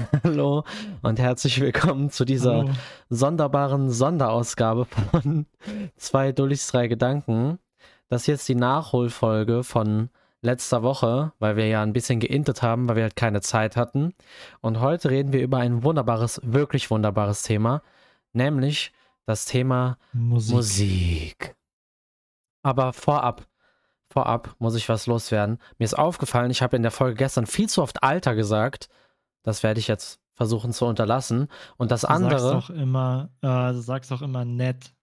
Hallo und herzlich willkommen zu dieser Hallo. sonderbaren Sonderausgabe von zwei Dullis, drei Gedanken. Das ist jetzt die Nachholfolge von letzter Woche, weil wir ja ein bisschen geintet haben, weil wir halt keine Zeit hatten. Und heute reden wir über ein wunderbares, wirklich wunderbares Thema, nämlich das Thema Musik. Musik. Aber vorab, vorab muss ich was loswerden. Mir ist aufgefallen, ich habe in der Folge gestern viel zu oft Alter gesagt. Das werde ich jetzt versuchen zu unterlassen. Und das Du sagst andere, doch immer, äh, du sagst doch immer nett.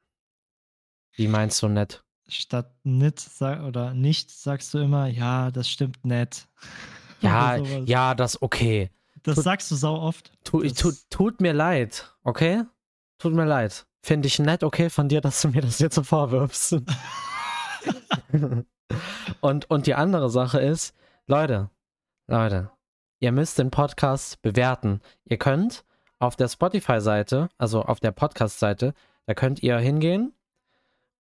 wie meinst du nett? Statt nit sag, oder nicht sagst du immer, ja, das stimmt nett. Ja, ja, das okay. Das tut- sagst du sau oft. Tu, tu, tut mir leid, okay? Tut mir leid. Finde ich nett, okay, von dir, dass du mir das jetzt so vorwirfst. und, und die andere Sache ist, Leute, Leute, ihr müsst den Podcast bewerten. Ihr könnt auf der Spotify-Seite, also auf der Podcast-Seite, da könnt ihr hingehen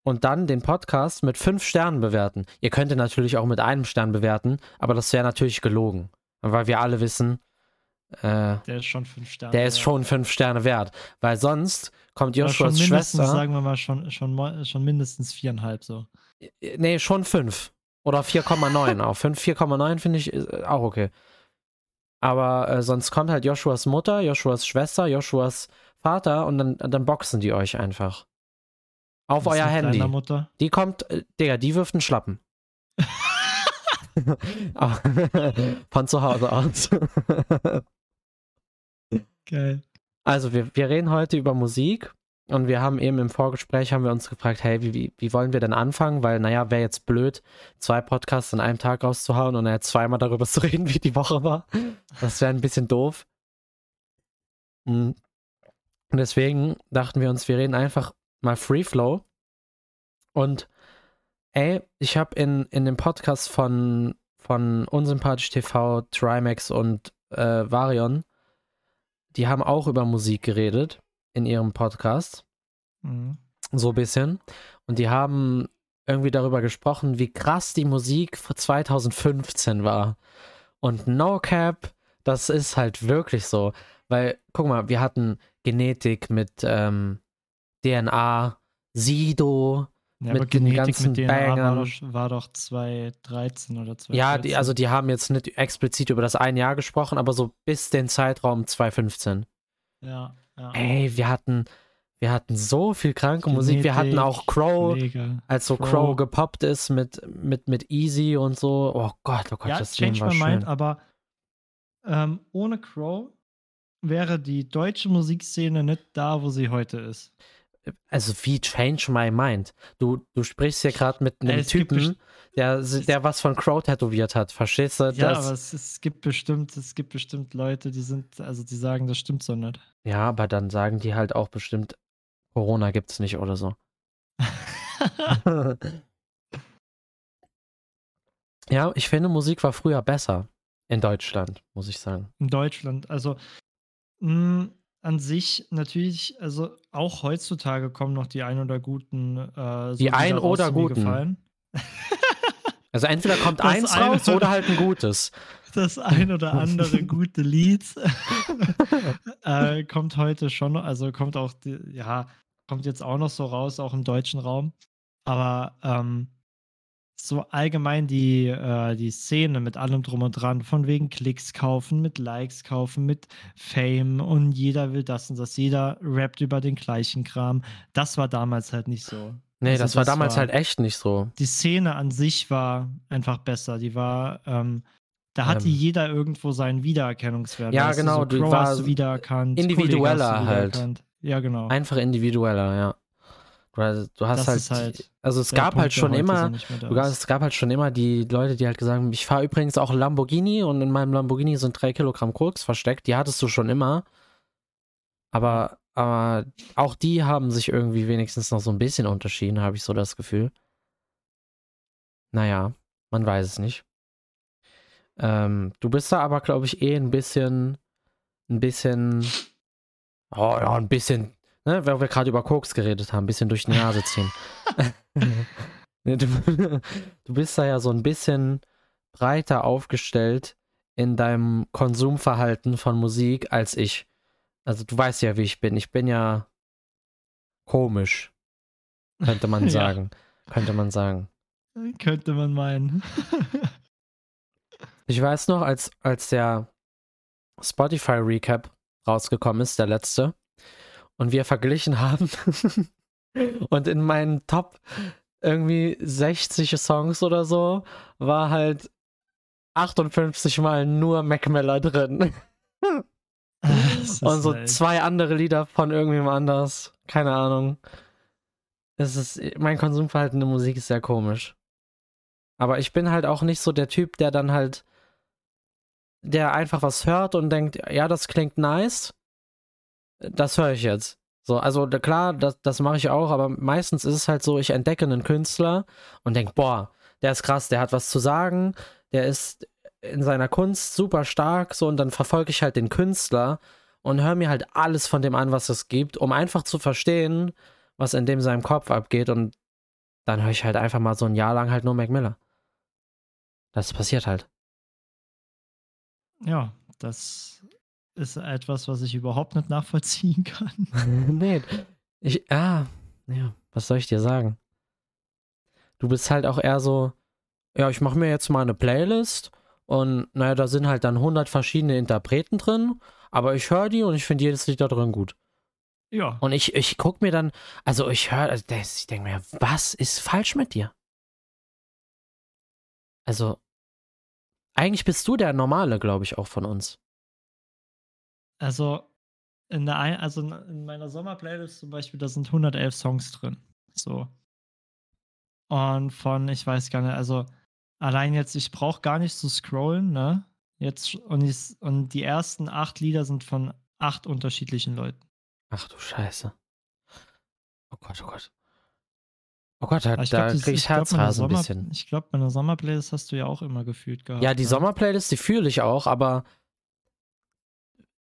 und dann den Podcast mit fünf Sternen bewerten. Ihr könnt ihn natürlich auch mit einem Stern bewerten, aber das wäre natürlich gelogen. Weil wir alle wissen, äh, Der ist schon fünf Sterne. der ist wert. schon fünf Sterne wert. Weil sonst kommt Joshuas mindestens, Schwester. sagen wir mal, schon, schon, schon mindestens viereinhalb so. Nee, schon fünf. Oder 4,9 auch. 5, 4,9 finde ich ist, äh, auch okay. Aber äh, sonst kommt halt Joshuas Mutter, Joshuas Schwester, Joshuas Vater und dann, dann boxen die euch einfach. Auf Was euer Handy. Mutter. Die kommt, äh, Digga, die wirft einen Schlappen. Von zu Hause aus. Geil. Also wir, wir reden heute über Musik und wir haben eben im Vorgespräch haben wir uns gefragt, hey, wie, wie, wie wollen wir denn anfangen? Weil, naja, wäre jetzt blöd, zwei Podcasts in einem Tag rauszuhauen und dann zweimal darüber zu reden, wie die Woche war. Das wäre ein bisschen doof. Mm. Und deswegen dachten wir uns, wir reden einfach mal Free Flow. Und ey, ich habe in, in dem Podcast von, von Unsympathisch TV, Trimax und äh, Varion, die haben auch über Musik geredet in ihrem Podcast. Mhm. So ein bisschen. Und die haben irgendwie darüber gesprochen, wie krass die Musik vor 2015 war. Und No Cap, das ist halt wirklich so. Weil, guck mal, wir hatten Genetik mit ähm, DNA, Sido. Ja, Mit den Genetik ganzen mit DNA war Bangern. doch, war doch 2013 oder 2014. Ja, die, also die haben jetzt nicht explizit über das ein Jahr gesprochen, aber so bis den Zeitraum 2015. Ja, ja. Ey, wir hatten, wir hatten so viel kranke Musik. Wir hatten auch Genetik, Crow, Pflege. als so Crow, Crow. gepoppt ist mit, mit, mit Easy und so. Oh Gott, oh Gott, ja, das Change war My schön. Mind, aber ähm, ohne Crow wäre die deutsche Musikszene nicht da, wo sie heute ist. Also wie Change My Mind. Du, du sprichst hier gerade mit einem Es Typen, der, der was von Crow tätowiert hat. Verstehst du? Ja, Das, aber es, es gibt bestimmt, es gibt bestimmt Leute, die sind, also die sagen, das stimmt so nicht. ja, aber dann sagen die halt auch bestimmt, Corona gibt's nicht oder so. ja, ich finde, Musik war früher besser. In Deutschland, muss ich sagen. In Deutschland, also mh, an sich natürlich, also auch heutzutage kommen noch die ein oder guten. Äh, so Die ein oder guten. gefallen. Also entweder kommt Das eins eine raus oder halt ein gutes. das ein oder andere gute Lied äh, kommt heute schon, also kommt auch, die, ja, kommt jetzt auch noch so raus, auch im deutschen Raum. Aber ähm, so allgemein die, äh, die Szene mit allem drum und dran, von wegen Klicks kaufen, mit Likes kaufen, mit Fame und jeder will das und das, jeder rappt über den gleichen Kram. Das war damals halt nicht so. Nee, Also das war das damals war- halt echt nicht so. die Szene an sich war einfach besser. Die war, ähm, da hatte Ähm. jeder irgendwo seinen Wiedererkennungswert. Ja, weißt du, genau, So die Crow war hast du wiedererkannt. individueller du halt. wiedererkannt. Ja, genau. Einfach individueller, ja. Du, hast- du halt, halt also es gab Punkt, halt schon so immer, du, es gab halt schon immer die Leute, die halt gesagt haben, ich fahre übrigens auch Lamborghini und in meinem Lamborghini sind drei Kilogramm Koks versteckt. Die hattest du schon immer. Aber, aber auch die haben sich irgendwie wenigstens noch so ein bisschen unterschieden, habe ich so das Gefühl. Naja, man weiß es nicht. Ähm, du bist da aber, glaube ich, eh ein bisschen, ein bisschen, oh ja, ein bisschen, ne, weil wir gerade über Koks geredet haben, ein bisschen durch die Nase ziehen. Du, du bist da ja so ein bisschen breiter aufgestellt in deinem Konsumverhalten von Musik als ich. Also du weißt ja, wie ich bin. Ich bin ja komisch, könnte man sagen. ja. Könnte man sagen. Könnte man meinen. ich weiß noch, als, als der Spotify Recap rausgekommen ist, der letzte, und wir verglichen haben und in meinen Top irgendwie 60 Songs oder so war halt 58 Mal nur Mac Miller drin. Und so nice. zwei andere Lieder von irgendjemand anders. Keine Ahnung. Es ist, mein Konsumverhalten in Musik ist sehr komisch. Aber ich bin halt auch nicht so der Typ, der dann halt, der einfach was hört und denkt, ja, das klingt nice. Das höre ich jetzt. So, also klar, das, das mache ich auch, aber meistens ist es halt so, ich entdecke einen Künstler und denke, boah, der ist krass, der hat was zu sagen, der ist in seiner Kunst super stark, so, und dann verfolge ich halt den Künstler und höre mir halt alles von dem an, was es gibt, um einfach zu verstehen, was in dem seinem Kopf abgeht und dann höre ich halt einfach mal so ein Jahr lang halt nur Mac Miller. Das passiert halt. Ja, das ist etwas, was ich überhaupt nicht nachvollziehen kann. nee, ich, ja, ja, was soll ich dir sagen? Du bist halt auch eher so, ja, ich mache mir jetzt mal eine Playlist und naja, da sind halt dann 100 verschiedene Interpreten drin, aber ich höre die und ich finde jedes Lied da drin gut. Ja. Und ich, ich gucke mir dann, also ich höre, also ich denke mir, was ist falsch mit dir? Also, eigentlich bist du der Normale, glaube ich, auch von uns. Also in der ein, also in meiner Sommerplaylist zum Beispiel, da sind 111 Songs drin. So. Und von, ich weiß gar nicht, also allein jetzt, ich brauche gar nicht zu scrollen, ne? Jetzt, und, ich, und die ersten acht Lieder sind von acht unterschiedlichen Leuten. Ach du Scheiße. Oh Gott, oh Gott. Oh Gott, da, glaub, da krieg ich, ich Herzrasen ein bisschen. Ich glaube, meine Sommerplaylist hast du ja auch immer gefühlt gehabt. Ja, die ne? Sommerplaylist, die fühle ich auch, aber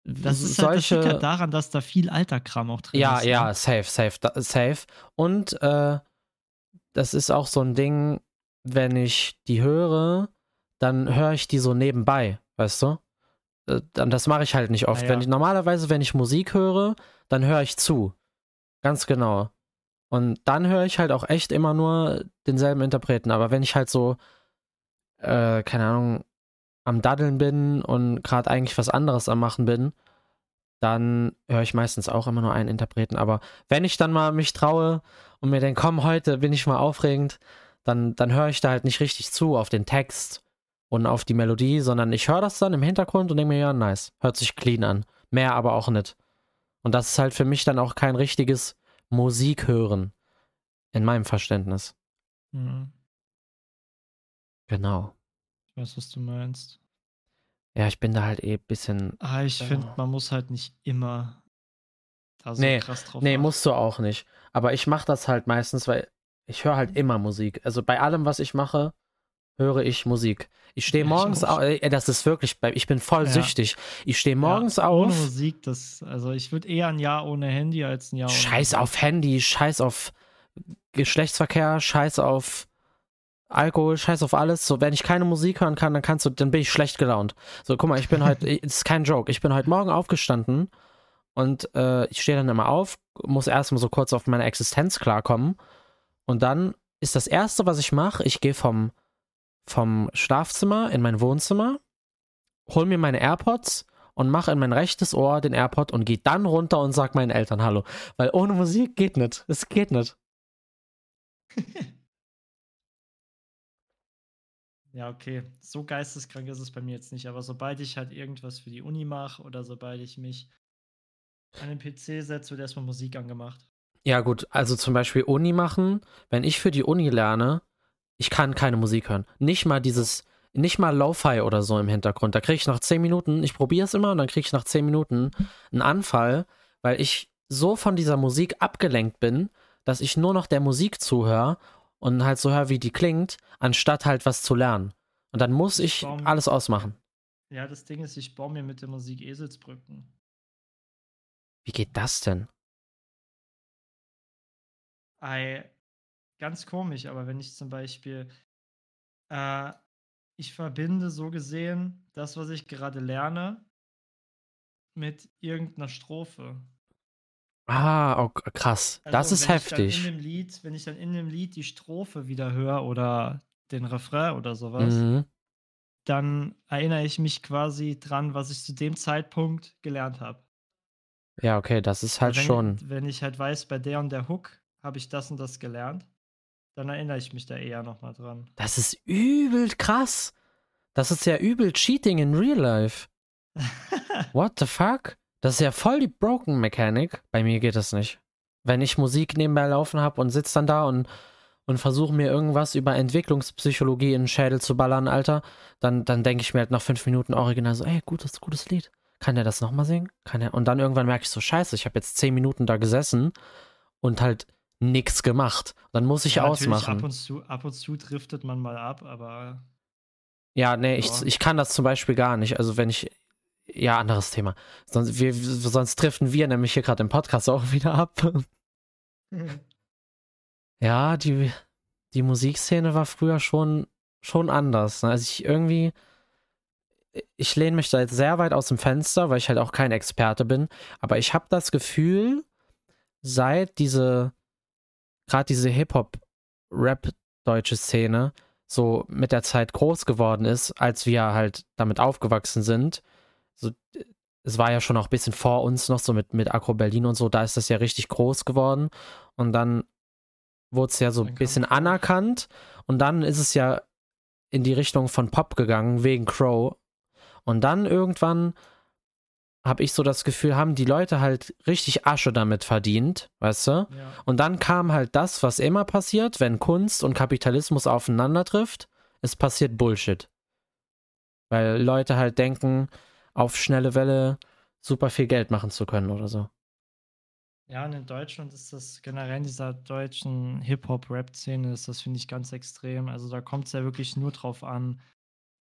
das ist halt, solche, das liegt halt daran, dass da viel alter Kram auch drin ja, ist. Ja, ja, ne? safe, safe, safe. Und äh, das ist auch so ein Ding, wenn ich die höre, dann höre ich die so nebenbei, weißt du? Äh, das mache ich halt nicht oft. Ah, ja. Wenn ich, normalerweise, wenn ich Musik höre, dann höre ich zu. Ganz genau. Und dann höre ich halt auch echt immer nur denselben Interpreten. Aber wenn ich halt so, äh, keine Ahnung, am Daddeln bin und gerade eigentlich was anderes am Machen bin, dann höre ich meistens auch immer nur einen Interpreten. Aber wenn ich dann mal mich traue und mir denke, komm, heute bin ich mal aufregend, dann, dann höre ich da halt nicht richtig zu auf den Text und auf die Melodie, sondern ich höre das dann im Hintergrund und denke mir, ja, nice, hört sich clean an. Mehr aber auch nicht. Und das ist halt für mich dann auch kein richtiges Musik hören. In meinem Verständnis. Mhm. Genau. Ich weiß, was du meinst. Ja, ich bin da halt eh ein bisschen. Ah, ich finde, man muss halt nicht immer da so nee, krass drauf Nee, achten. musst du auch nicht. Aber ich mache das halt meistens, weil ich höre halt immer Musik. Also bei allem, was ich mache, höre ich Musik. Ich stehe morgens auf, ey, das ist wirklich, ich bin voll ja. süchtig. Ich stehe morgens ja, ohne auf. Musik, das, also ich würde eher ein Jahr ohne Handy als ein Jahr ohne Scheiß auf Handy, scheiß auf Geschlechtsverkehr, scheiß auf Alkohol, scheiß auf alles. So, wenn ich keine Musik hören kann, dann kannst du, dann bin ich schlecht gelaunt. So, guck mal, ich bin heute, ist kein Joke, ich bin heute Morgen aufgestanden und äh, ich stehe dann immer auf, muss erstmal so kurz auf meine Existenz klarkommen. Und dann ist das Erste, was ich mache, ich gehe vom, vom Schlafzimmer in mein Wohnzimmer, hol mir meine AirPods und mache in mein rechtes Ohr den AirPod und gehe dann runter und sag meinen Eltern Hallo. Weil ohne Musik geht nicht. Es geht nicht. Ja, okay. So geisteskrank ist es bei mir jetzt nicht. Aber sobald ich halt irgendwas für die Uni mache oder sobald ich mich an den PC setze, wird erstmal Musik angemacht. Ja, gut. Also zum Beispiel Uni machen. Wenn ich für die Uni lerne, ich kann keine Musik hören. Nicht mal dieses, nicht mal Lo-Fi oder so im Hintergrund. Da kriege ich nach 10 Minuten, ich probiere es immer und dann kriege ich nach 10 Minuten einen Anfall, weil ich so von dieser Musik abgelenkt bin, dass ich nur noch der Musik zuhöre und halt so höre, wie die klingt, anstatt halt was zu lernen. Und dann muss ich, ich alles ausmachen. Ja, das Ding ist, ich baue mir mit der Musik Eselsbrücken. Wie geht das denn? Ei, ganz komisch, aber wenn ich zum Beispiel, äh, ich verbinde so gesehen das, was ich gerade lerne, mit irgendeiner Strophe. Ah, oh, krass. Also, das ist heftig. in dem Lied, wenn ich dann in dem Lied die Strophe wieder höre oder den Refrain oder sowas, Mhm. dann erinnere ich mich quasi dran, was ich zu dem Zeitpunkt gelernt habe. Ja, okay, das ist halt wenn, schon. Wenn ich halt weiß, bei der und der Hook habe ich das und das gelernt, dann erinnere ich mich da eher nochmal dran. Das ist übel krass. Das ist ja übel Cheating in Real Life. What the fuck? Das ist ja voll die Broken Mechanik. Bei mir geht das nicht. Wenn ich Musik nebenbei laufen habe und sitze dann da und, und versuche mir irgendwas über Entwicklungspsychologie in den Schädel zu ballern, Alter, dann, dann denke ich mir halt nach fünf Minuten original so, ey, gutes, gutes Lied. Kann der das nochmal singen? Kann er? Und dann irgendwann merke ich so, scheiße, ich habe jetzt zehn Minuten da gesessen und halt nichts gemacht. Dann muss ich ja, ausmachen. Ab und, zu, ab und zu driftet man mal ab, aber Ja, nee, ich, ich kann das zum Beispiel gar nicht. Also wenn ich, ja, anderes Thema. Sonst, wir, sonst driften wir nämlich hier gerade im Podcast auch wieder ab. Ja, die, die Musikszene war früher schon, schon anders. ne? Also ich irgendwie, ich lehne mich da jetzt sehr weit aus dem Fenster, weil ich halt auch kein Experte bin. Aber ich habe das Gefühl, seit diese, gerade diese Hip-Hop-Rap-deutsche Szene so mit der Zeit groß geworden ist, als wir halt damit aufgewachsen sind. So, es war ja schon auch ein bisschen vor uns noch so mit, mit Agro Berlin und so, da ist das ja richtig groß geworden. Und dann wurde es ja so ein bisschen anerkannt. Und dann ist es ja in die Richtung von Pop gegangen, wegen Crow. Und dann irgendwann habe ich so das Gefühl, haben die Leute halt richtig Asche damit verdient, weißt du? ja. Und dann kam halt das, was immer passiert, wenn Kunst und Kapitalismus aufeinander trifft. Es passiert Bullshit. Weil Leute halt denken, auf schnelle Welle super viel Geld machen zu können oder so. Ja, und in Deutschland ist das generell in dieser deutschen Hip-Hop-Rap-Szene, ist das, finde ich, ganz extrem. Also da kommt es ja wirklich nur drauf an,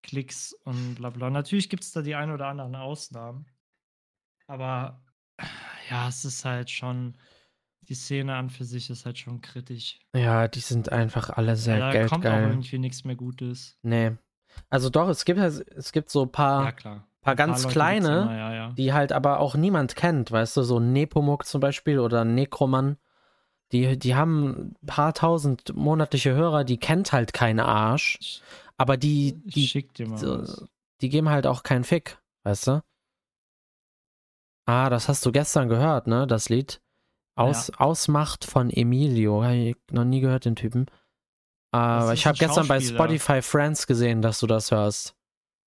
Klicks und bla bla. Natürlich gibt es da die ein oder anderen Ausnahmen. Aber ja, es ist halt schon, die Szene an für sich ist halt schon kritisch. Ja, die sind einfach alle sehr Ja, da kommt auch geldgeil. irgendwie nichts mehr Gutes. Nee. Also doch, es gibt, es gibt so ein paar, Ja, klar. paar ganz gibt's kleine, immer, ja, ja. die halt aber auch niemand kennt, weißt du, so Nepomuk zum Beispiel oder Nekroman. Die, die haben ein paar tausend monatliche Hörer, die kennt halt kein Arsch. Aber die, die, was. die geben halt auch keinen Fick, weißt du? Ah, das hast du gestern gehört, ne? Das Lied. Aus, Ausmacht von Emilio. Hab ich noch nie gehört, den Typen. Aber ich habe gestern bei. Spotify Friends gesehen, dass du das hörst.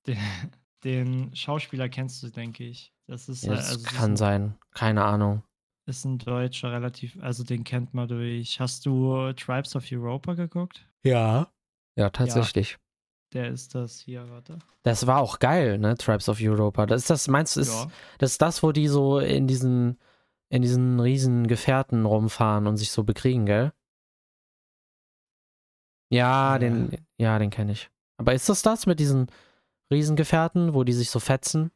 Den, den Schauspieler kennst du, denke ich. Das ist, Ja, das also das kann ist, sein. Keine Ahnung. ist ein Deutscher, relativ, also den kennt man durch. Hast du Tribes of Europa geguckt? Ja. Ja, tatsächlich. Der ist das hier, warte. Das war auch geil, ne? Tribes of Europa. Das ist das, meinst du, ist, ja. das ist das, wo die so in diesen, in diesen riesen Gefährten rumfahren und sich so bekriegen, gell? Ja, Ja. den, ja, den kenne ich. Aber ist das das mit diesen Riesengefährten, wo die sich so fetzen?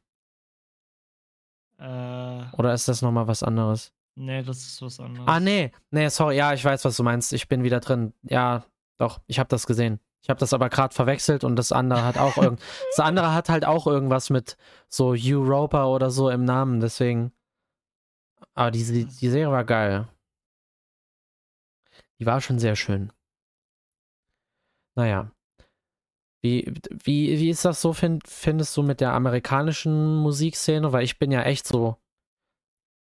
Äh, Oder ist das nochmal was anderes? nee, das ist was anderes. Ah, nee. Nee, sorry. Ja, ich weiß, was du meinst. Ich bin wieder drin. Ja, doch. Ich habe das gesehen. Ich habe das aber gerade verwechselt und das andere hat auch irgend. das andere hat halt auch irgendwas mit so Europa oder so im Namen. Deswegen. Aber die, die, Serie war geil. Die war schon sehr schön. Naja. Wie, wie, wie ist das so, find, findest du mit der amerikanischen Musikszene? Weil ich bin ja echt so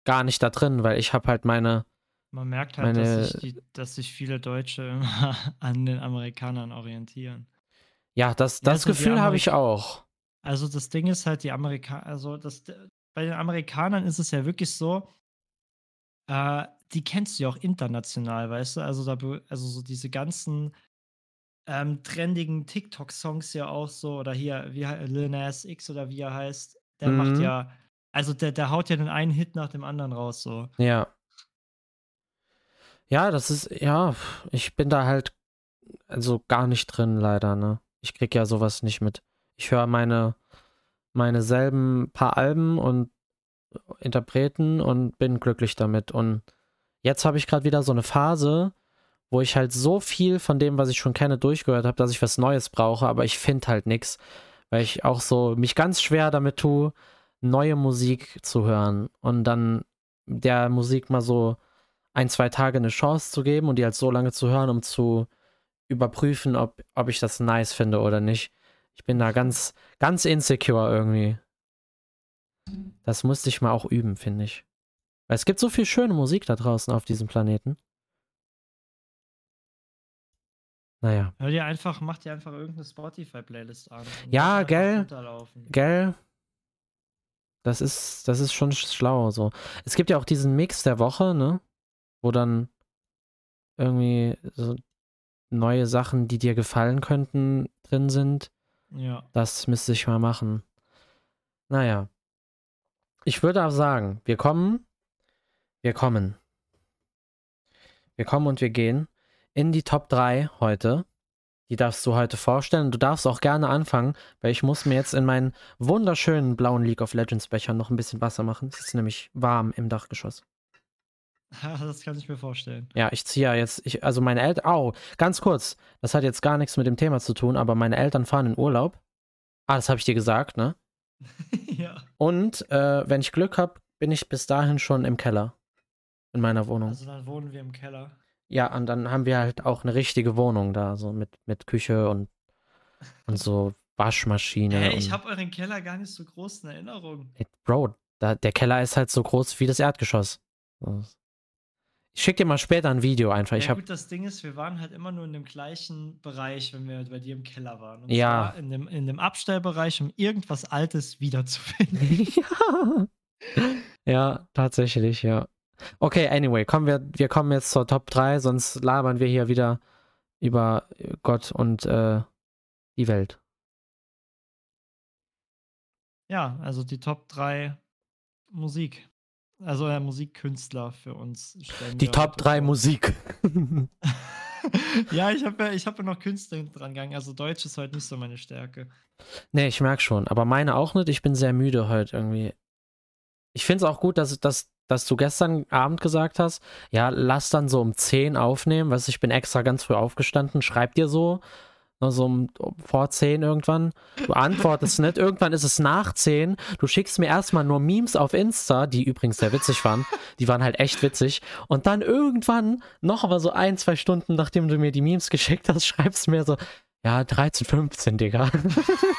gar nicht da drin, weil ich habe halt meine. Man merkt halt, meine- dass, sich die, dass sich viele Deutsche immer an den Amerikanern orientieren. Ja, das, das so die Gefühl habe ich auch. Also das Ding ist halt, die Amerikaner, also das, bei den Amerikanern ist es ja wirklich so, äh, die kennst du ja auch international, weißt du? Also da, also so diese ganzen ähm, trendigen TikTok-Songs ja auch so, oder hier, wie Lil Nas X oder wie er heißt, der macht Mhm. ja, also der, der haut ja den einen Hit nach dem anderen raus, so. Ja. Ja, das ist, ja, ich bin da halt also gar nicht drin, leider, ne? Ich krieg ja sowas nicht mit. Ich höre meine, meine selben paar Alben und Interpreten und bin glücklich damit. Und jetzt habe ich gerade wieder so eine Phase, wo ich halt so viel von dem, was ich schon kenne, durchgehört habe, dass ich was Neues brauche, aber ich finde halt nichts, weil ich auch so mich ganz schwer damit tue, neue Musik zu hören und dann der Musik mal so ein, zwei Tage eine Chance zu geben und die halt so lange zu hören, um zu überprüfen, ob, ob ich das nice finde oder nicht. Ich bin da ganz, ganz insecure irgendwie. Das musste ich mal auch üben, finde ich. Weil es gibt so viel schöne Musik da draußen auf diesem Planeten. Naja. Hör dir einfach, mach dir einfach irgendeine Spotify-Playlist an. Ja, gell? Gell? Das ist, das ist schon schlau so. Es gibt ja auch diesen Mix der Woche, ne? Wo dann irgendwie so neue Sachen, die dir gefallen könnten, drin sind. Ja. Das müsste ich mal machen. Naja. Ich würde auch sagen, wir kommen, wir kommen. Wir kommen und wir gehen in die Top 3 heute. Die darfst du heute vorstellen. Du darfst auch gerne anfangen, weil ich muss mir jetzt in meinen wunderschönen blauen League of Legends Becher noch ein bisschen Wasser machen. Es ist nämlich warm im Dachgeschoss. Das kann ich mir vorstellen. Ja, ich ziehe ja jetzt, ich, also meine Eltern, au, ganz kurz, das hat jetzt gar nichts mit dem Thema zu tun, aber meine Eltern fahren in Urlaub. Ah, das habe ich dir gesagt, ne? ja. Und äh, wenn ich Glück habe, bin ich bis dahin schon im Keller. In meiner Wohnung. Also dann wohnen wir im Keller. Ja, und dann haben wir halt auch eine richtige Wohnung da, so mit, mit Küche und, und so Waschmaschine. Hey, ich habe euren Keller gar nicht so groß in Erinnerung. Ey, Bro, da, der Keller ist halt so groß wie das Erdgeschoss. Ich schicke dir mal später ein Video einfach. Ja, ich gut, das Ding ist, wir waren halt immer nur in dem gleichen Bereich, wenn wir bei dir im Keller waren. Und Ja. zwar in dem, in dem Abstellbereich, um irgendwas Altes wiederzufinden. ja. ja, tatsächlich, ja. Okay, anyway, kommen wir, wir kommen jetzt zur Top 3, sonst labern wir hier wieder über Gott und äh, die Welt. ja, also die Top 3 Musik. Also äh, Musikkünstler für uns. Die Top heute 3 vor. Musik. ja, ich habe ja, ich hab ja noch Künstler dran gegangen. Also Deutsch ist heute nicht so meine Stärke. nee, ich merke schon, aber meine auch nicht. Ich bin sehr müde heute irgendwie. Ich finde es auch gut, dass, dass, dass du gestern Abend gesagt hast, ja, lass dann so um 10 aufnehmen. Weißt du, ich bin extra ganz früh aufgestanden, schreib dir so, so um, vor 10 irgendwann. Du antwortest nicht, irgendwann ist es nach 10. Du schickst mir erstmal nur Memes auf Insta, die übrigens sehr witzig waren. Die waren halt echt witzig. Und dann irgendwann, noch aber so ein, zwei Stunden, nachdem du mir die Memes geschickt hast, schreibst du mir so, ja, 13, 15, Digga.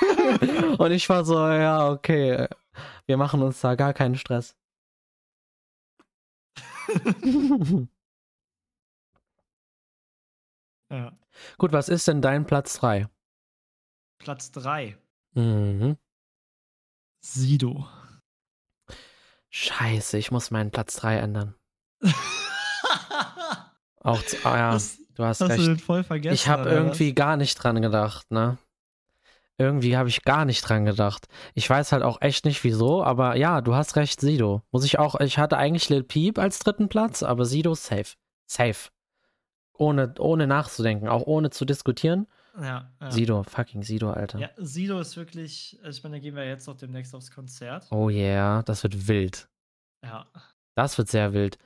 Und ich war so, ja, okay, wir machen uns da gar keinen Stress. Ja. Gut, was ist denn dein Platz 3? Platz 3. Mhm. Sido. Scheiße, ich muss meinen Platz 3 ändern. Auch, zu, ah ja, Das- du hast Hast du recht. den voll vergessen? Ich habe oder was? irgendwie gar nicht dran gedacht, ne? Irgendwie habe ich gar nicht dran gedacht. Ich weiß halt auch echt nicht wieso, aber ja, du hast recht, Sido. Muss ich auch, ich hatte eigentlich Lil Peep als dritten Platz, aber Sido safe. Safe. Ohne, ohne nachzudenken, auch ohne zu diskutieren. Ja, ja. Sido, fucking Sido, Alter. Ja, Sido ist wirklich, also ich meine, da gehen wir jetzt auch demnächst aufs Konzert. Oh yeah, das wird wild. Ja. Das wird sehr wild.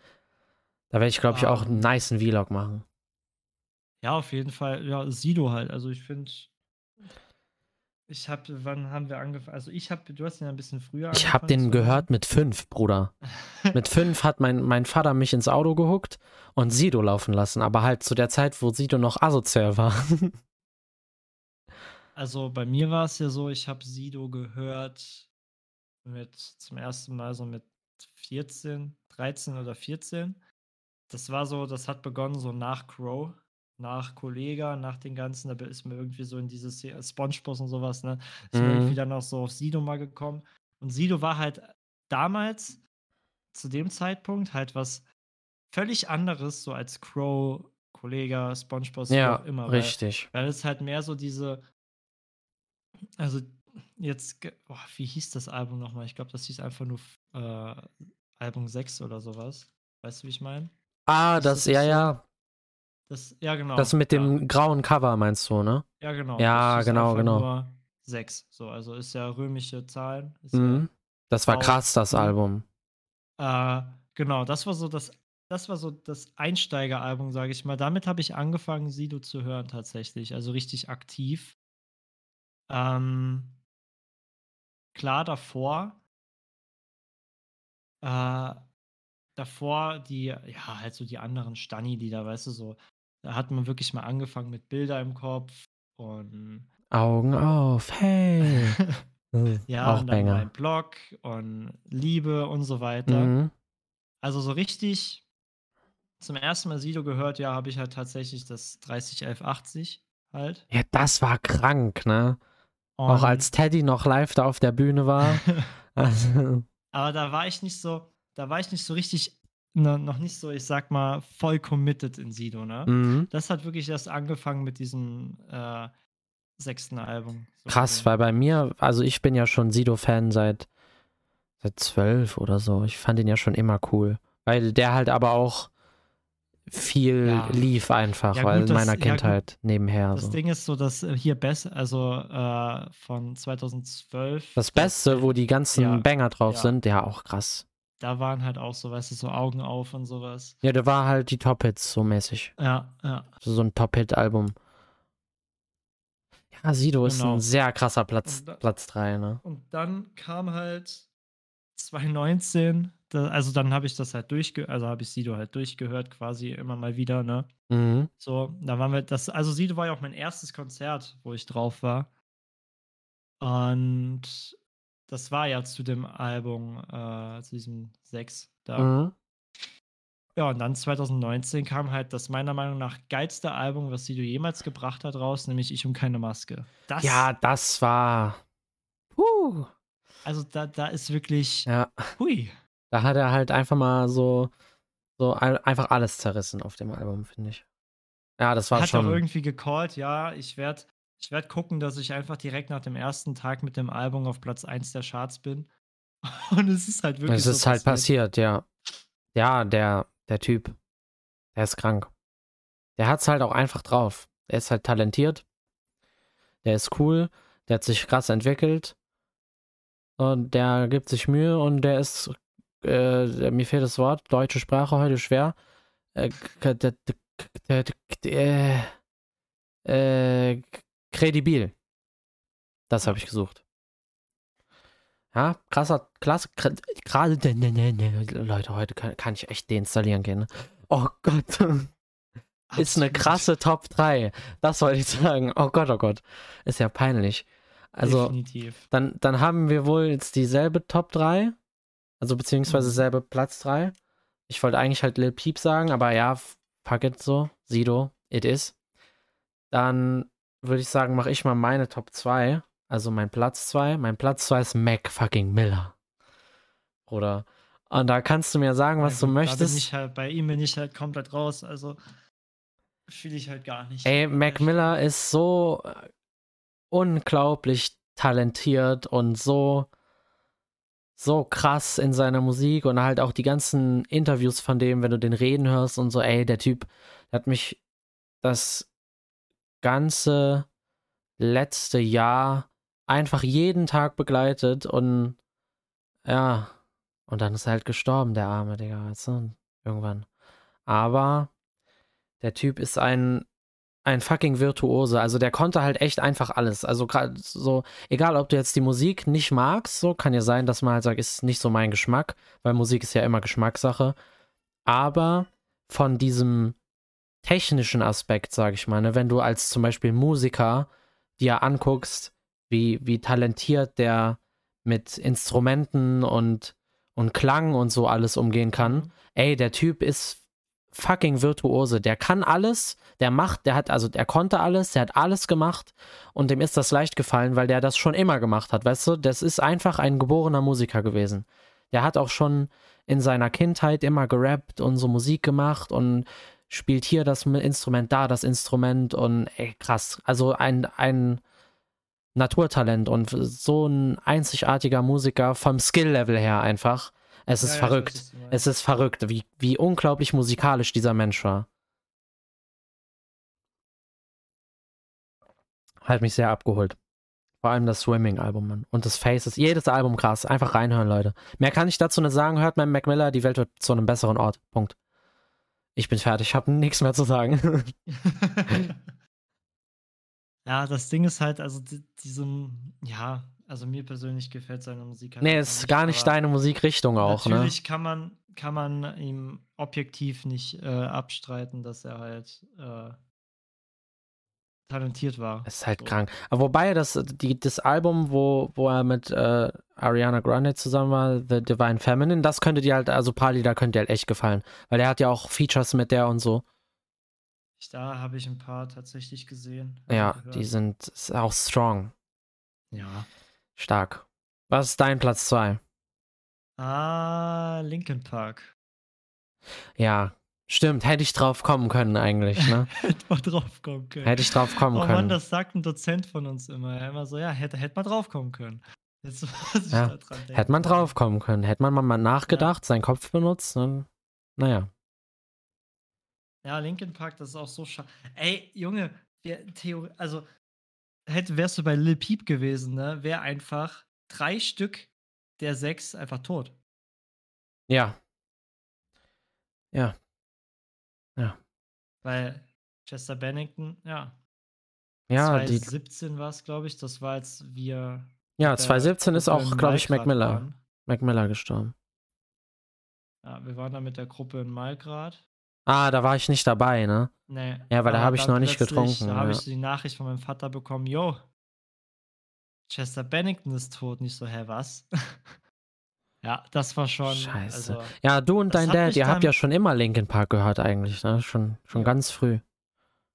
Da werde ich, glaube ich, auch Ähm. einen niceen Vlog machen. Ja, auf jeden Fall. Ja, Sido halt. Also ich finde, ich habe, wann haben wir angefangen? Also ich habe, du hast ihn ja ein bisschen früher Ich habe angefangen den gehört mit fünf, Bruder. Mit fünf hat mein, mein Vater mich ins Auto gehuckt und Sido laufen lassen, aber halt zu der Zeit, wo Sido noch asozial war. Also bei mir war es ja so, ich habe Sido gehört mit zum ersten Mal so mit 14, 13 oder 14. Das war so, das hat begonnen so nach Crow, nach Kollega, nach den ganzen, da ist mir irgendwie so in dieses Se- Spongebob und sowas, ne? Ist mir Mhm. irgendwie dann auch so auf Sido mal gekommen. Und Sido war halt damals, zu dem Zeitpunkt, halt was völlig anderes, so als Crow, Kollega, Spongebob, ja, auch immer. weil- richtig. weil es halt mehr so diese, also jetzt, boah, wie hieß das Album nochmal? Ich glaube, das hieß einfach nur äh, Album 6 oder sowas. Weißt du, wie ich meine? Ah, das, das ja, so? ja. Das, ja, genau. Das mit ja, dem grauen Cover meinst du, ne? Ja, genau. Ja, genau, genau. 6. So, also ist ja römische Zahlen. Mhm. Das war krass, das cool. Album. Ja, äh, genau, das war so das das war so das Einsteigeralbum, sage ich mal. Damit habe ich angefangen, Sido zu hören tatsächlich, also richtig aktiv. Ähm, klar davor äh, davor die ja, halt so die anderen Stani-Lieder, weißt du, so da hat man wirklich mal angefangen mit Bilder im Kopf und Augen auf, hey. Hm, ja, auch und dann Banger. mein Blog und Liebe und so weiter. Mhm. Also so richtig zum ersten Mal Sido gehört, ja, habe ich halt tatsächlich das 301180 halt. Ja, das war krank, ne? Und Auch als Teddy noch live da auf der Bühne war. Also, Aber da war ich nicht so, da war ich nicht so richtig, ne, noch nicht so, ich sag mal, voll committed in Sido, ne? mhm. Das hat wirklich erst angefangen mit diesem äh, sechsten Album. so Krass, gesehen. weil bei mir, also ich bin ja schon Sido-Fan seit, seit zwölf oder so. Ich fand ihn ja schon immer cool. Weil der halt aber auch viel Ja. lief einfach, Ja, weil in das- meiner ja, gut. Kindheit nebenher Das so. Ding ist so, dass äh, hier Best, also äh, von 2012. Das Beste, wo die ganzen Ja, Banger drauf ja. sind, ja auch krass. Da waren halt auch so, weißt du, so Augen auf und sowas. Ja, der war halt die Top-Hits so mäßig. Ja, ja. So, so ein Top-Hit-Album. Ja, Sido ist Genau. ein sehr krasser Platz, da- Platz 3, ne? Und dann kam halt 2019, da, also dann habe ich das halt durchge, also habe ich Sido halt durchgehört, quasi immer mal wieder, ne? Mhm. So, da waren wir, das, also Sido war ja auch mein erstes Konzert, wo ich drauf war. Und das war ja zu dem Album, äh, zu diesem 6 da. Mhm. Ja, und dann 2019 kam halt das meiner Meinung nach geilste Album, was Sido jemals gebracht hat, raus, nämlich Ich um keine Maske. Das, Ja, das war. Puh. also da, da ist wirklich, Ja, hui. da hat er halt einfach mal so, so ein- einfach alles zerrissen auf dem Album, finde ich. Ja, das war hat schon. auch irgendwie gecallt, ja, ich werde ich werd gucken, dass ich einfach direkt nach dem ersten Tag mit dem Album auf Platz 1 der Charts bin. Und es ist halt wirklich Es so ist halt passiert, ja. Ja, der, der Typ, der ist krank. Der hat's halt auch einfach drauf. Der ist halt talentiert. Der ist cool. Der hat sich krass entwickelt. Und der gibt sich Mühe und der ist, äh, mir fehlt das Wort, deutsche Sprache heute schwer. Äh, d- äh, äh, kredibil. Das habe ich gesucht. Ja, krasser, klasse, gerade, ne, ne, ne, Leute, heute kann, kann ich echt deinstallieren gehen. Ne? Oh Gott, ist eine krasse Top 3. Das wollte ich sagen. Oh Gott, oh Gott. Ist ja peinlich. Also, Definitiv. dann, dann haben wir wohl jetzt dieselbe Top 3. Also, beziehungsweise Mhm. selbe Platz 3. Ich wollte eigentlich halt Lil Peep sagen, aber ja, fuck it so. Sido, it is. Dann würde ich sagen, mache ich mal meine Top 2. Also mein Platz 2. Mein Platz 2 ist Mac fucking Miller. Bruder. Und da kannst du mir sagen, was Ja, du möchtest. ich halt, bei ihm bin ich halt komplett raus, also fühle ich halt gar nicht. Ey, Mac Miller ist so äh, unglaublich talentiert und so so krass in seiner Musik und halt auch die ganzen Interviews von dem, wenn du den reden hörst und so, ey, der Typ der hat mich das ganze letzte Jahr einfach jeden Tag begleitet und ja, und dann ist er halt gestorben, der arme Digga, weißt du, irgendwann. Aber der Typ ist ein ein fucking Virtuose. Also der konnte halt echt einfach alles. Also gerade so, egal ob du jetzt die Musik nicht magst, so kann ja sein, dass man halt sagt, ist nicht so mein Geschmack, weil Musik ist ja immer Geschmackssache. Aber von diesem technischen Aspekt, sage ich mal, ne, wenn du als zum Beispiel Musiker dir anguckst, wie, wie talentiert der mit Instrumenten und, und Klang und so alles umgehen kann, ey, der Typ ist fucking Virtuose. Der kann alles, der macht, der hat, also der konnte alles, der hat alles gemacht und dem ist das leicht gefallen, weil der das schon immer gemacht hat, weißt du? Das ist einfach ein geborener Musiker gewesen. Der hat auch schon in seiner Kindheit immer gerappt und so Musik gemacht und spielt hier das Instrument, da das Instrument und ey, krass. Also ein, ein Naturtalent und so ein einzigartiger Musiker vom Skill-Level her einfach. Es ist Ja, verrückt. Es ist verrückt, wie, wie unglaublich musikalisch dieser Mensch war. Hat mich sehr abgeholt. Vor allem das Swimming-Album. Und das Faces. Jedes Album krass. Einfach reinhören, Leute. Mehr kann ich dazu nicht sagen. Hört mein Mac Miller, die Welt wird zu einem besseren Ort. Punkt. Ich bin fertig, ich habe nichts mehr zu sagen. ja, das Ding ist halt, also die, diesem, ja, also mir persönlich gefällt seine Musik halt. Nee, ist nicht, gar nicht deine Musikrichtung auch, ne? Natürlich kann man, kann man ihm objektiv nicht äh, abstreiten, dass er halt äh, talentiert war. Ist halt so. krank. Aber wobei das, die, das Album, wo, wo er mit äh, Ariana Grande zusammen war, The Divine Feminine, das könnte dir halt, also paar Lieder könnte dir halt echt gefallen. Weil der hat ja auch Features mit der und so. Da habe ich ein paar tatsächlich gesehen. Ja, die sind auch strong. Ja. Stark. Was ist dein Platz 2? Ah, Linkin Park. Ja, stimmt. Hätte ich drauf kommen können eigentlich, ne? hätte man drauf kommen können. Hätte ich drauf kommen oh können. Oh Mann, das sagt ein Dozent von uns immer. Er immer so, ja, hätte, hätte man drauf kommen können. Jetzt, ja. Hätte man drauf kommen können. Hätte man mal nachgedacht, ja. seinen Kopf benutzt, dann, naja. Ja, Linkin Park, das ist auch so schade. Ey, Junge, wir, Theorie, also hätte, wärst du bei Lil Peep gewesen, ne, wäre einfach drei Stück der sechs einfach tot. Ja. Ja. Ja. Weil Chester Bennington, ja. Ja, 2017 war es, glaube ich. Das war, als wir. Ja, 2017 ist auch, glaube ich, Mac Miller. Waren. Mac Miller gestorben. Ja, wir waren da mit der Gruppe in Malgrad. Ah, da war ich nicht dabei, ne? Nee. Ja, weil da habe ich noch nicht getrunken. Da ja. habe ich die Nachricht von meinem Vater bekommen, yo, Chester Bennington ist tot. Nicht so, hä, was? ja, das war schon. Scheiße. Also, ja, du und dein Dad, ihr habt ja schon immer Linkin Park gehört eigentlich, ne? Schon, schon ja. ganz früh.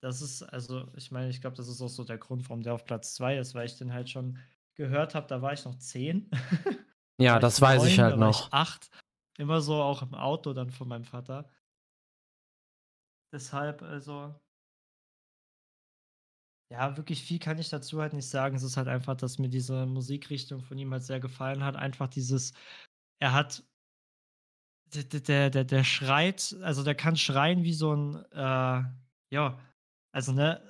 Das ist, also, ich meine, ich glaube, das ist auch so der Grund, warum der auf Platz 2 ist, weil ich den halt schon gehört habe, da war ich noch 10. ja, das weiß 9, ich halt noch. Ich 8. Immer so auch im Auto dann von meinem Vater. Deshalb, also, ja, wirklich viel kann ich dazu halt nicht sagen. Es ist halt einfach, dass mir diese Musikrichtung von ihm halt sehr gefallen hat. Einfach dieses, er hat, der, der, der, der schreit, also der kann schreien wie so ein, äh, ja, also ne,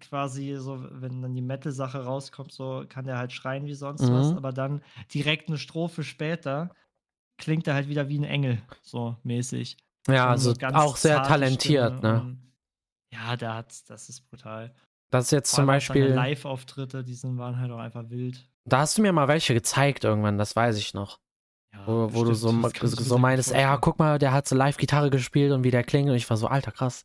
quasi so, wenn dann die Metal-Sache rauskommt, so kann der halt schreien wie sonst mhm. was, aber dann direkt eine Strophe später klingt er halt wieder wie ein Engel, so mäßig. Ja, also auch sehr talentiert, ne? Und, ja, der hat, das ist brutal. Das ist jetzt zum Beispiel. Live-Auftritte, die sind, waren halt auch einfach wild. Da hast du mir mal welche gezeigt irgendwann, das weiß ich noch. Ja, wo, wo du so, so meinst, ey, ja, guck mal, der hat so Live-Gitarre gespielt und wie der klingt und ich war so, alter, krass.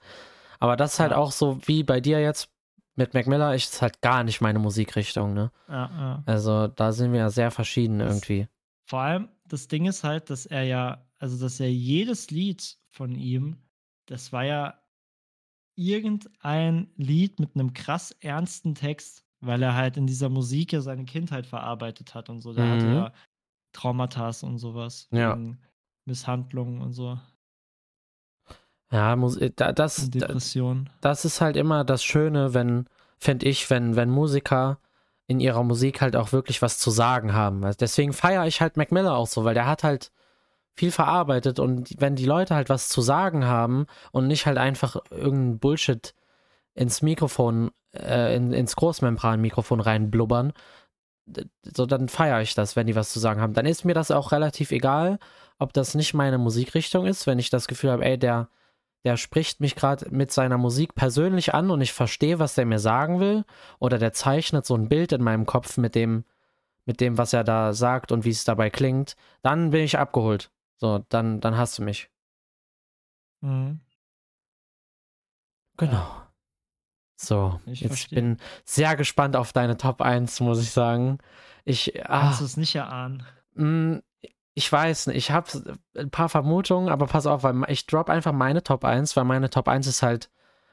Aber das ist halt ja. auch so wie bei dir jetzt mit Mac Miller, ist halt gar nicht meine Musikrichtung, ne? Ja, ja. Also da sind wir ja sehr verschieden das, irgendwie. Vor allem, das Ding ist halt, dass er ja, also dass er jedes Lied von ihm, das war ja irgendein Lied mit einem krass ernsten Text, weil er halt in dieser Musik ja seine Kindheit verarbeitet hat und so. Der mhm. hatte ja Traumata und sowas. Ja. Misshandlungen und so. Ja, äh, das, Depression. das ist halt immer das Schöne, wenn, finde ich, wenn, wenn Musiker in ihrer Musik halt auch wirklich was zu sagen haben. Also deswegen feiere ich halt Mac Miller auch so, weil der hat halt viel verarbeitet und wenn die Leute halt was zu sagen haben und nicht halt einfach irgendein Bullshit ins Mikrofon, äh, in, ins Großmembran-Mikrofon reinblubbern, so dann feiere ich das, wenn die was zu sagen haben. Dann ist mir das auch relativ egal, ob das nicht meine Musikrichtung ist, wenn ich das Gefühl habe, ey, der, der spricht mich gerade mit seiner Musik persönlich an und ich verstehe, was der mir sagen will, oder der zeichnet so ein Bild in meinem Kopf mit dem, mit dem, was er da sagt und wie es dabei klingt, dann bin ich abgeholt. So, dann, dann hast du mich. Mhm. Genau. So, ich jetzt verstehe. bin sehr gespannt auf deine Top 1, muss ich sagen. Ich, Kannst du es nicht erahnen? Mh, mm, ich weiß nicht, ich habe ein paar Vermutungen, aber pass auf, weil ich drop einfach meine Top 1, weil meine Top 1 ist halt,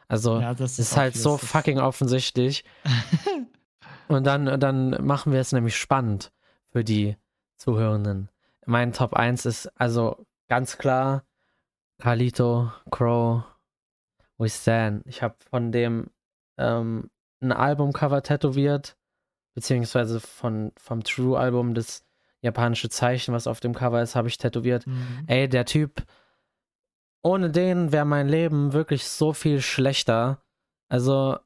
also ja, ist, ist halt so fucking offensichtlich. Und dann, dann machen wir es nämlich spannend für die Zuhörenden mein Top 1 ist also ganz klar Carlito, Crow, We Stand. Ich habe von dem ähm, ein Albumcover tätowiert, beziehungsweise von, vom True-Album das japanische Zeichen, was auf dem Cover ist, habe ich tätowiert. Mhm. Ey, der Typ, ohne den wäre mein Leben wirklich so viel schlechter. Also,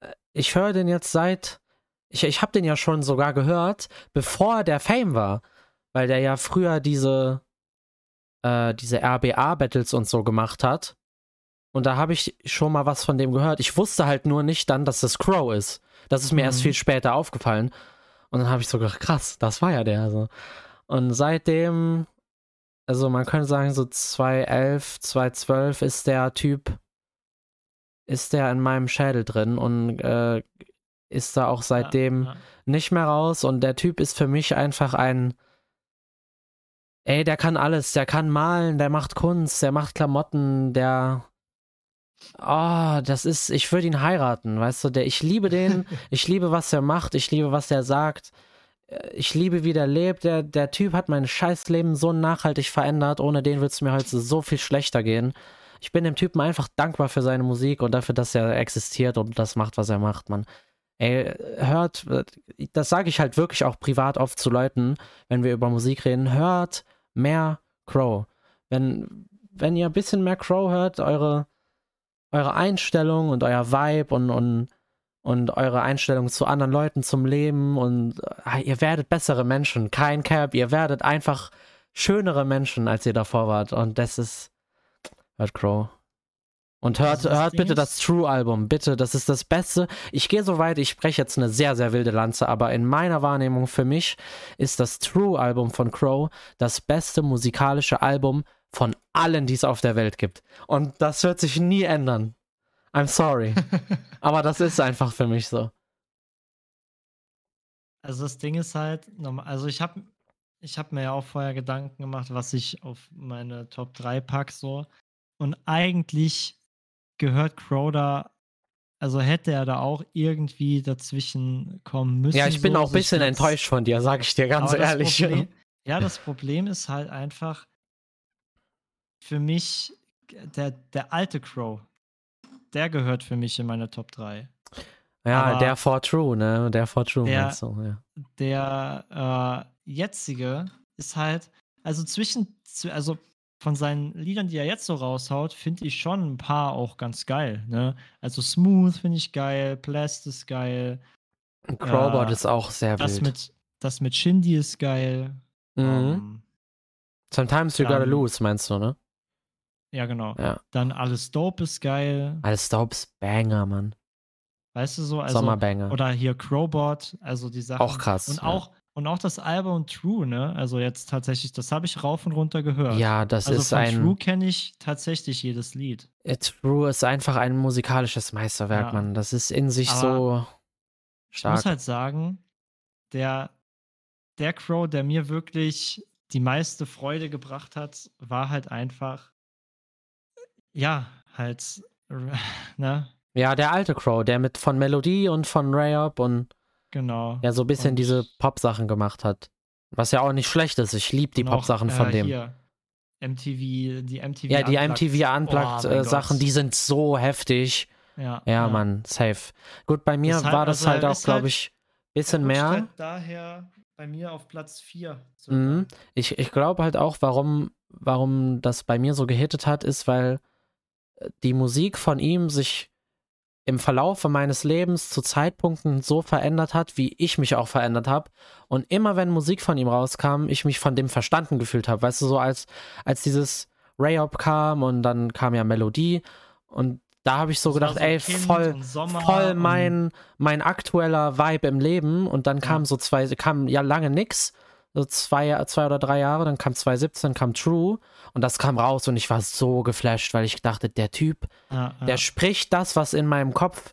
äh, ich höre den jetzt seit, ich, ich habe den ja schon sogar gehört, bevor der Fame war weil der ja früher diese, äh, diese RBA-Battles und so gemacht hat. Und da habe ich schon mal was von dem gehört. Ich wusste halt nur nicht dann, dass das Crow ist. Das ist mir erst Mhm. viel später aufgefallen. Und dann habe ich so gedacht, krass, das war ja der. Also. Und seitdem, also man könnte sagen, so 2011, 2012 ist der Typ, ist der in meinem Schädel drin und äh, ist da auch seitdem Ja, ja. nicht mehr raus. Und der Typ ist für mich einfach ein, ey, der kann alles. Der kann malen, der macht Kunst, der macht Klamotten, der. Oh, das ist, ich würde ihn heiraten, weißt du, der, ich liebe den, ich liebe, was er macht, ich liebe, was er sagt, Äh, ich liebe, wie der lebt, der, der Typ hat mein Scheißleben so nachhaltig verändert, ohne den würde es mir heute so viel schlechter gehen. Ich bin dem Typen einfach dankbar für seine Musik und dafür, dass er existiert und das macht, was er macht, man. Ey, hört, das sage ich halt wirklich auch privat oft zu Leuten, wenn wir über Musik reden, hört mehr Crow. Wenn, wenn ihr ein bisschen mehr Crow hört, eure, eure Einstellung und euer Vibe und, und, und eure Einstellung zu anderen Leuten, zum Leben und äh, ihr werdet bessere Menschen. Kein Cap, ihr werdet einfach schönere Menschen, als ihr davor wart. Und das ist. Hört Crow. Und hört, Also das hört bitte das True-Album. Bitte, das ist das Beste. Ich gehe so weit, ich spreche jetzt eine sehr, sehr wilde Lanze, aber in meiner Wahrnehmung für mich ist das True-Album von Crow das beste musikalische Album von allen, die es auf der Welt gibt. Und das wird sich nie ändern. I'm sorry. aber das ist einfach für mich so. Also das Ding ist halt, also ich habe ich hab mir ja auch vorher Gedanken gemacht, was ich auf meine Top 3 pack so. Und eigentlich gehört Crow da, also hätte er da auch irgendwie dazwischen kommen müssen. Ja, ich bin so, auch ein bisschen enttäuscht von dir, sag ich dir ganz Aber das ehrlich. Problem, ja, das Problem ist halt einfach für mich der, der alte Crow. Der gehört für mich in meine Top 3. Ja, Aber der for True, ne? Der for True, der- meinst du, ja. Der äh, jetzige ist halt, also zwischen, also von seinen Liedern, die er jetzt so raushaut, finde ich schon ein paar auch ganz geil. Ne? Also Smooth finde ich geil, Blast ist geil, Crowbot äh, ist auch sehr das wild. mit, das mit Shindy ist geil. mhm. Ähm, Sometimes you gotta lose, meinst du, ne? Ja, genau. Ja. Dann alles Dope ist geil. Alles Dopes Banger, Mann. Weißt du so? Also, Sommerbanger. oder hier Crowbot, also die Sachen. Auch krass. Und ja. auch, und auch das Album True, ne? Also jetzt tatsächlich, das habe ich rauf und runter gehört. Ja, das also ist von ein. True kenne ich tatsächlich jedes Lied. Äh, True ist einfach ein musikalisches Meisterwerk, Ja. Mann. Das ist in sich Aber so Ich stark. muss halt sagen, der, der Crow, der mir wirklich die meiste Freude gebracht hat, war halt einfach, ja, halt, ne? ja, der alte Crow, der mit von Melodie und von Rayop und Genau. ja so ein bisschen Und- diese Pop-Sachen gemacht hat. Was ja auch nicht schlecht ist. Ich liebe die Pop-Sachen äh, von dem. Hier, MTV, die MTV. Ja, die Unplugged. MTV Oh, mein Unplugged-Sachen, Gott. die sind so heftig. Ja, Ja, Mann, safe. Gut, bei mir Deshalb- war das also halt auch, glaube halt- ich, Er bisschen mehr. Halt daher bei mir auf Platz 4. Mhm. Ich, ich glaube halt auch, warum, warum das bei mir so gehittet hat, ist, weil äh, die Musik von ihm sich im Verlauf meines Lebens zu Zeitpunkten so verändert hat, wie ich mich auch verändert habe. Und immer wenn Musik von ihm rauskam, ich mich von dem verstanden gefühlt habe. Weißt du, so als, als dieses Rayop kam und dann kam ja Melodie und da habe ich so Das gedacht, so ey, Kind voll, voll mein, mein aktueller Vibe im Leben und dann kam Ja. so zwei, kam ja lange nix, so zwei, zwei oder drei Jahre, dann kam 2017, kam True und das kam raus und ich war so geflasht, weil ich dachte, der Typ, Ja, ja. der spricht das, was in meinem Kopf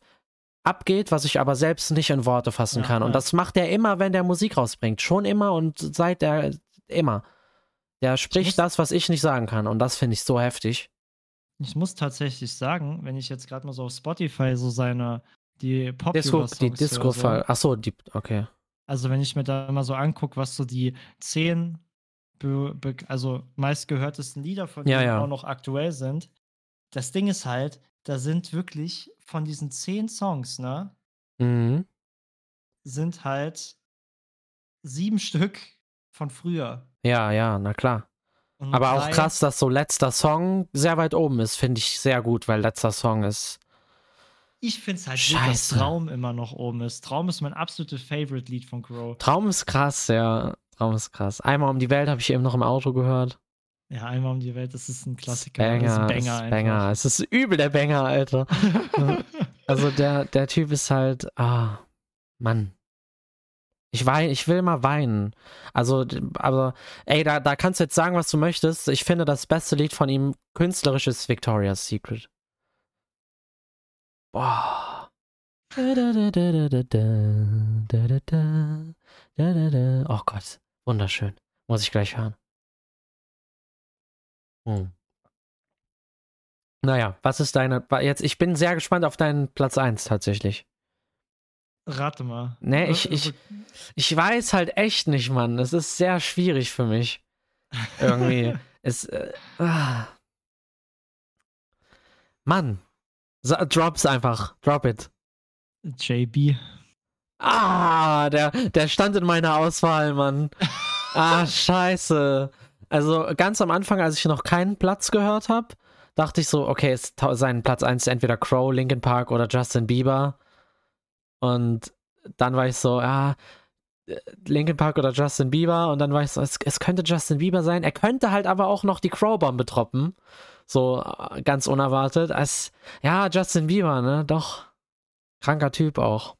abgeht, was ich aber selbst nicht in Worte fassen Ja, kann und das macht er immer, wenn der Musik rausbringt, schon immer und seit der, immer. Der spricht das, was ich nicht sagen kann und das finde ich so heftig. Ich muss tatsächlich sagen, wenn ich jetzt gerade mal so auf Spotify so seine, die Popular Disco, die höre, Disco, so, achso, die, okay. Also wenn ich mir da mal so angucke, was so die zehn also meistgehörtesten Lieder von Ja, ihm ja. auch noch aktuell sind, das Ding ist halt, da sind wirklich von diesen zehn Songs, ne, Mhm. sind halt sieben Stück von früher. Ja, ja, na klar. Und Aber auch krass, dass so letzter Song sehr weit oben ist, finde ich sehr gut, weil letzter Song ist. Ich finde es halt wild, dass Scheiße. Traum immer noch oben ist. Traum ist mein absolutes Favorite-Lied von Crow. Traum ist krass, ja. Traum ist krass. Einmal um die Welt habe ich eben noch im Auto gehört. Ja, einmal um die Welt, das ist ein Klassiker. Banger, das ist ein Banger, ist Banger. Es ist übel der Banger, Alter. also der, der Typ ist halt, ah, Mann. Ich wein, ich will mal weinen. Also, aber, ey, da, da kannst du jetzt sagen, was du möchtest. Ich finde, das beste Lied von ihm künstlerisch ist Victoria's Secret. Boah. Oh Gott, wunderschön. Muss ich gleich hören. Hm. Naja, was ist deine. Jetzt, ich bin sehr gespannt auf deinen Platz 1 tatsächlich. Rate mal. Nee, ich, ich, ich weiß halt echt nicht, Mann. Es ist sehr schwierig für mich. Irgendwie. es. Äh, ah. Mann. Drop's einfach. Drop it. JB. Ah, der, der stand in meiner Auswahl, Mann. Ah, scheiße. Also ganz am Anfang, als ich noch keinen Platz gehört habe, dachte ich so, okay, ist sein Platz 1 ist entweder Crow, Linkin Park oder Justin Bieber. Und dann war ich so, ja, äh, Linkin Park oder Justin Bieber. Und dann war ich so, es, es könnte Justin Bieber sein. Er könnte halt aber auch noch die Crow-Bombe droppen. So äh, ganz unerwartet. Als, ja, Justin Bieber, ne? Doch. Kranker Typ auch.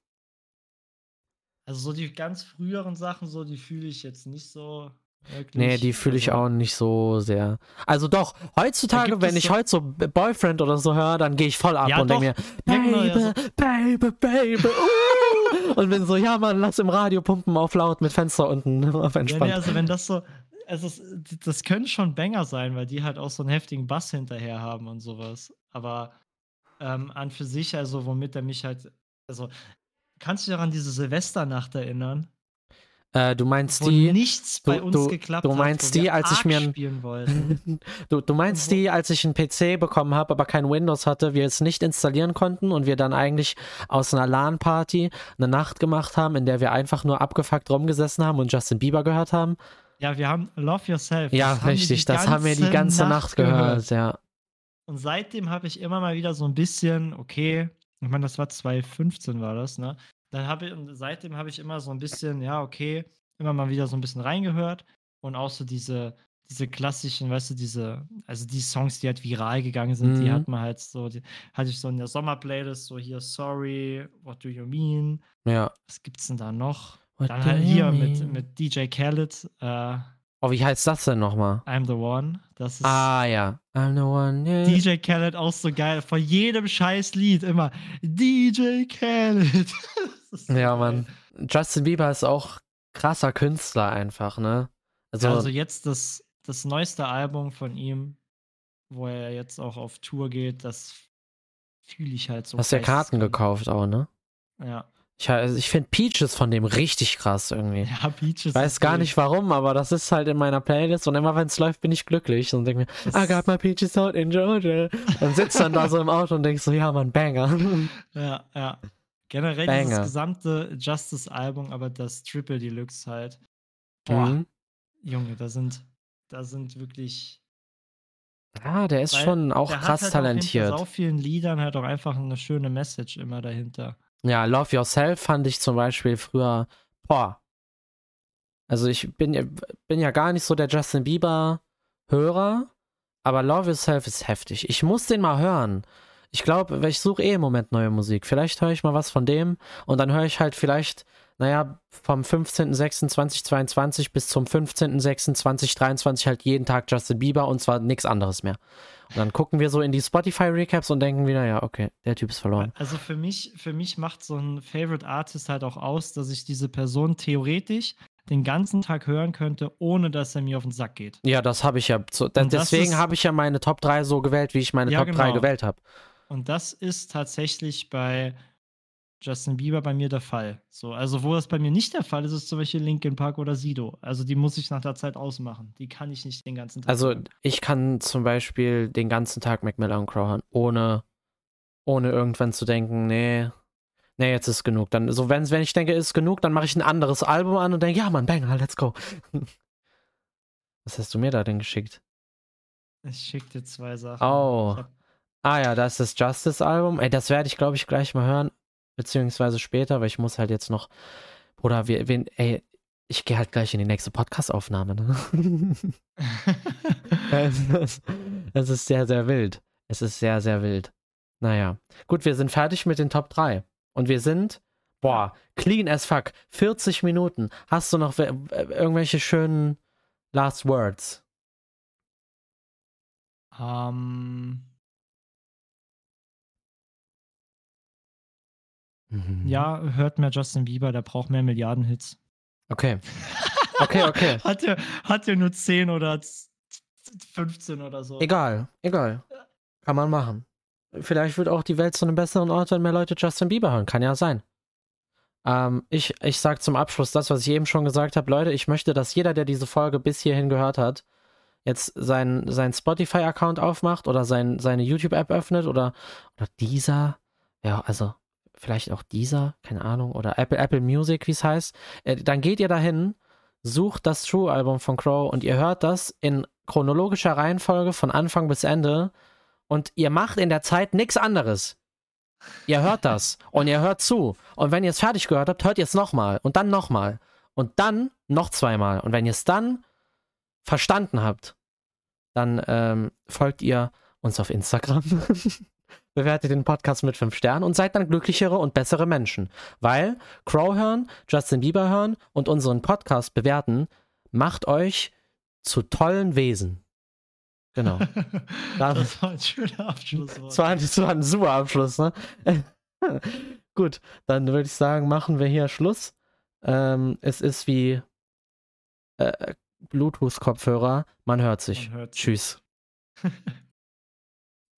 Also so die ganz früheren Sachen, so die fühle ich jetzt nicht so wirklich. Nee, die fühle ich Also, auch nicht so sehr. Also doch, heutzutage, wenn ich so- heute so Boyfriend oder so höre, dann gehe ich voll ab Ja, und denke mir, Ja, Baby, ja, Baby, Baby, uh! und bin so, ja Mann, lass im Radio pumpen auf laut mit Fenster unten auf Ja, entspannt. nee, also wenn das so, also es, das können schon Banger sein, weil die halt auch so einen heftigen Bass hinterher haben und sowas. Aber ähm, an für sich, also womit er mich halt, also kannst du dich auch an diese Silvesternacht erinnern, äh, du meinst wo die, nichts du- bei uns du- geklappt du hat, meinst wo die, wir als ich Ark mir spielen wollten. du, du meinst die, als ich einen PC bekommen habe, aber kein Windows hatte, wir es nicht installieren konnten und wir dann eigentlich aus einer LAN-Party eine Nacht gemacht haben, in der wir einfach nur abgefuckt rumgesessen haben und Justin Bieber gehört haben. Ja, wir haben Love Yourself. Ja, richtig, die das haben wir die ganze Nacht gehört, ja. Und seitdem habe ich immer mal wieder so ein bisschen, okay, ich meine, das war 2015 war das, ne? Dann habe ich, und seitdem habe ich immer so ein bisschen, ja, okay, immer mal wieder so ein bisschen reingehört und auch so diese, diese klassischen, weißt du, diese, also die Songs, die halt viral gegangen sind, die Mhm. hat man halt so, die hatte ich so in der Sommerplaylist, so hier, sorry, what do you mean? Ja. Was gibt's denn da noch? What Dann halt hier mit, mit DJ Khaled, äh, Oh, wie heißt das denn nochmal? I'm the One. Das ist Ah, ja. I'm the one. Yeah. DJ Khaled auch so geil. Vor jedem scheiß Lied immer DJ Khaled. So Ja. Mann. Justin Bieber ist auch krasser Künstler einfach, ne? Also, Also, jetzt das, das neueste Album von ihm, wo er jetzt auch auf Tour geht, das fühle ich halt so. hast du ja Karten gekauft auch, ne? Ja. Ich, also ich finde Peaches von dem richtig krass irgendwie. Ja, Peaches. Weiß gar wild. nicht warum, aber das ist halt in meiner Playlist und immer wenn es läuft, bin ich glücklich und denke mir, Das- I got my peaches out in Georgia. Und sitzt dann da so im Auto und denkst so, ja, Mann, Banger. Ja, ja. Generell Banger. dieses gesamte Justice-Album, aber das Triple Deluxe halt. Boah, Mhm. Junge, da sind, da sind wirklich Ja, der ist Weil schon auch krass halt talentiert. so vielen Liedern halt auch einfach eine schöne Message immer dahinter. Ja, Love Yourself fand ich zum Beispiel früher, boah. Also ich bin, ja- bin ja gar nicht so der Justin Bieber-Hörer, aber Love Yourself ist heftig. Ich muss den mal hören. Ich glaube, ich suche eh im Moment neue Musik. Vielleicht höre ich mal was von dem und dann höre ich halt vielleicht, naja, vom 15.06.2022 bis zum 15.06.2023 halt jeden Tag Justin Bieber und zwar nichts anderes mehr. Und dann gucken wir so in die Spotify-Recaps und denken wieder, ja, okay, der Typ ist verloren. Also für mich, für mich macht so ein Favorite Artist halt auch aus, dass ich diese Person theoretisch den ganzen Tag hören könnte, ohne dass er mir auf den Sack geht. Ja, das habe ich ja. So, deswegen habe ich ja meine Top 3 so gewählt, wie ich meine Ja, Top 3 genau. gewählt habe. Und das ist tatsächlich bei Justin Bieber bei mir der Fall. So, also wo das bei mir nicht der Fall ist, ist zum Beispiel Linkin Park oder Sido. Also die muss ich nach der Zeit ausmachen. Die kann ich nicht den ganzen Tag. Also hören. ich kann zum Beispiel den ganzen Tag Mac Miller und Crow hören, ohne, ohne irgendwann zu denken, nee, nee, jetzt ist genug. Dann, so wenn, wenn ich denke, ist genug, dann mache ich ein anderes Album an und denke, ja, Mann, Banger, let's go. Was hast du mir da denn geschickt? ich schicke dir zwei Sachen. Oh. Ah ja, das ist das Justice-Album. Ey, das werde ich, glaube ich, gleich mal hören. Beziehungsweise später, weil ich muss halt jetzt noch. Bruder, wir, wen, ey, ich gehe halt gleich in die nächste Podcast-Aufnahme, ne? es ist sehr, sehr wild. Es ist sehr, sehr wild. Naja. Gut, wir sind fertig mit den Top 3. Und wir sind, boah, clean as fuck. 40 Minuten. Hast du noch irgendwelche schönen Last Words? Ähm. Mhm. Ja, hört mehr Justin Bieber, der braucht mehr Milliardenhits. Okay. Okay, okay. hat, er, hat nur 10 oder 15 oder so? Egal, egal. Kann man machen. Vielleicht wird auch die Welt zu einem besseren Ort, wenn mehr Leute Justin Bieber hören. Kann ja sein. Ähm, ich, ich sage zum Abschluss das, was ich eben schon gesagt habe. Leute, ich möchte, dass jeder, der diese Folge bis hierhin gehört hat, jetzt seinen sein Spotify-Account aufmacht oder sein, seine YouTube-App öffnet oder, oder dieser, ja, also vielleicht auch dieser, keine Ahnung, oder Apple, Apple Music, wie es heißt, äh, dann geht ihr dahin, sucht das True-Album von Crow und ihr hört das in chronologischer Reihenfolge von Anfang bis Ende und ihr macht in der Zeit nichts anderes. Ihr hört das und ihr hört zu. Und wenn ihr es fertig gehört habt, hört ihr es nochmal und dann nochmal und dann noch zweimal. Und wenn ihr es dann verstanden habt, dann ähm, folgt ihr uns auf Instagram, bewertet den Podcast mit fünf Sternen und seid dann glücklichere und bessere Menschen. Weil Crow hören, Justin Bieber hören und unseren Podcast bewerten, macht euch zu tollen Wesen. Genau. das war ein schöner Abschluss. Das war, das war ein super Abschluss, ne? Gut, dann würde ich sagen, machen wir hier Schluss. Ähm, es ist wie äh, Bluetooth-Kopfhörer. Man hört sich. Man hört sich. Tschüss.